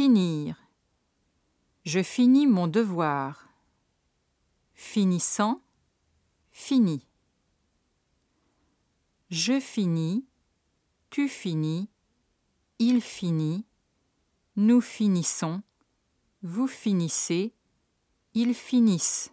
Finir. Je finis mon devoir. Finissant. Fini. Je finis. Tu finis. Il finit. Nous finissons. Vous finissez. Ils finissent.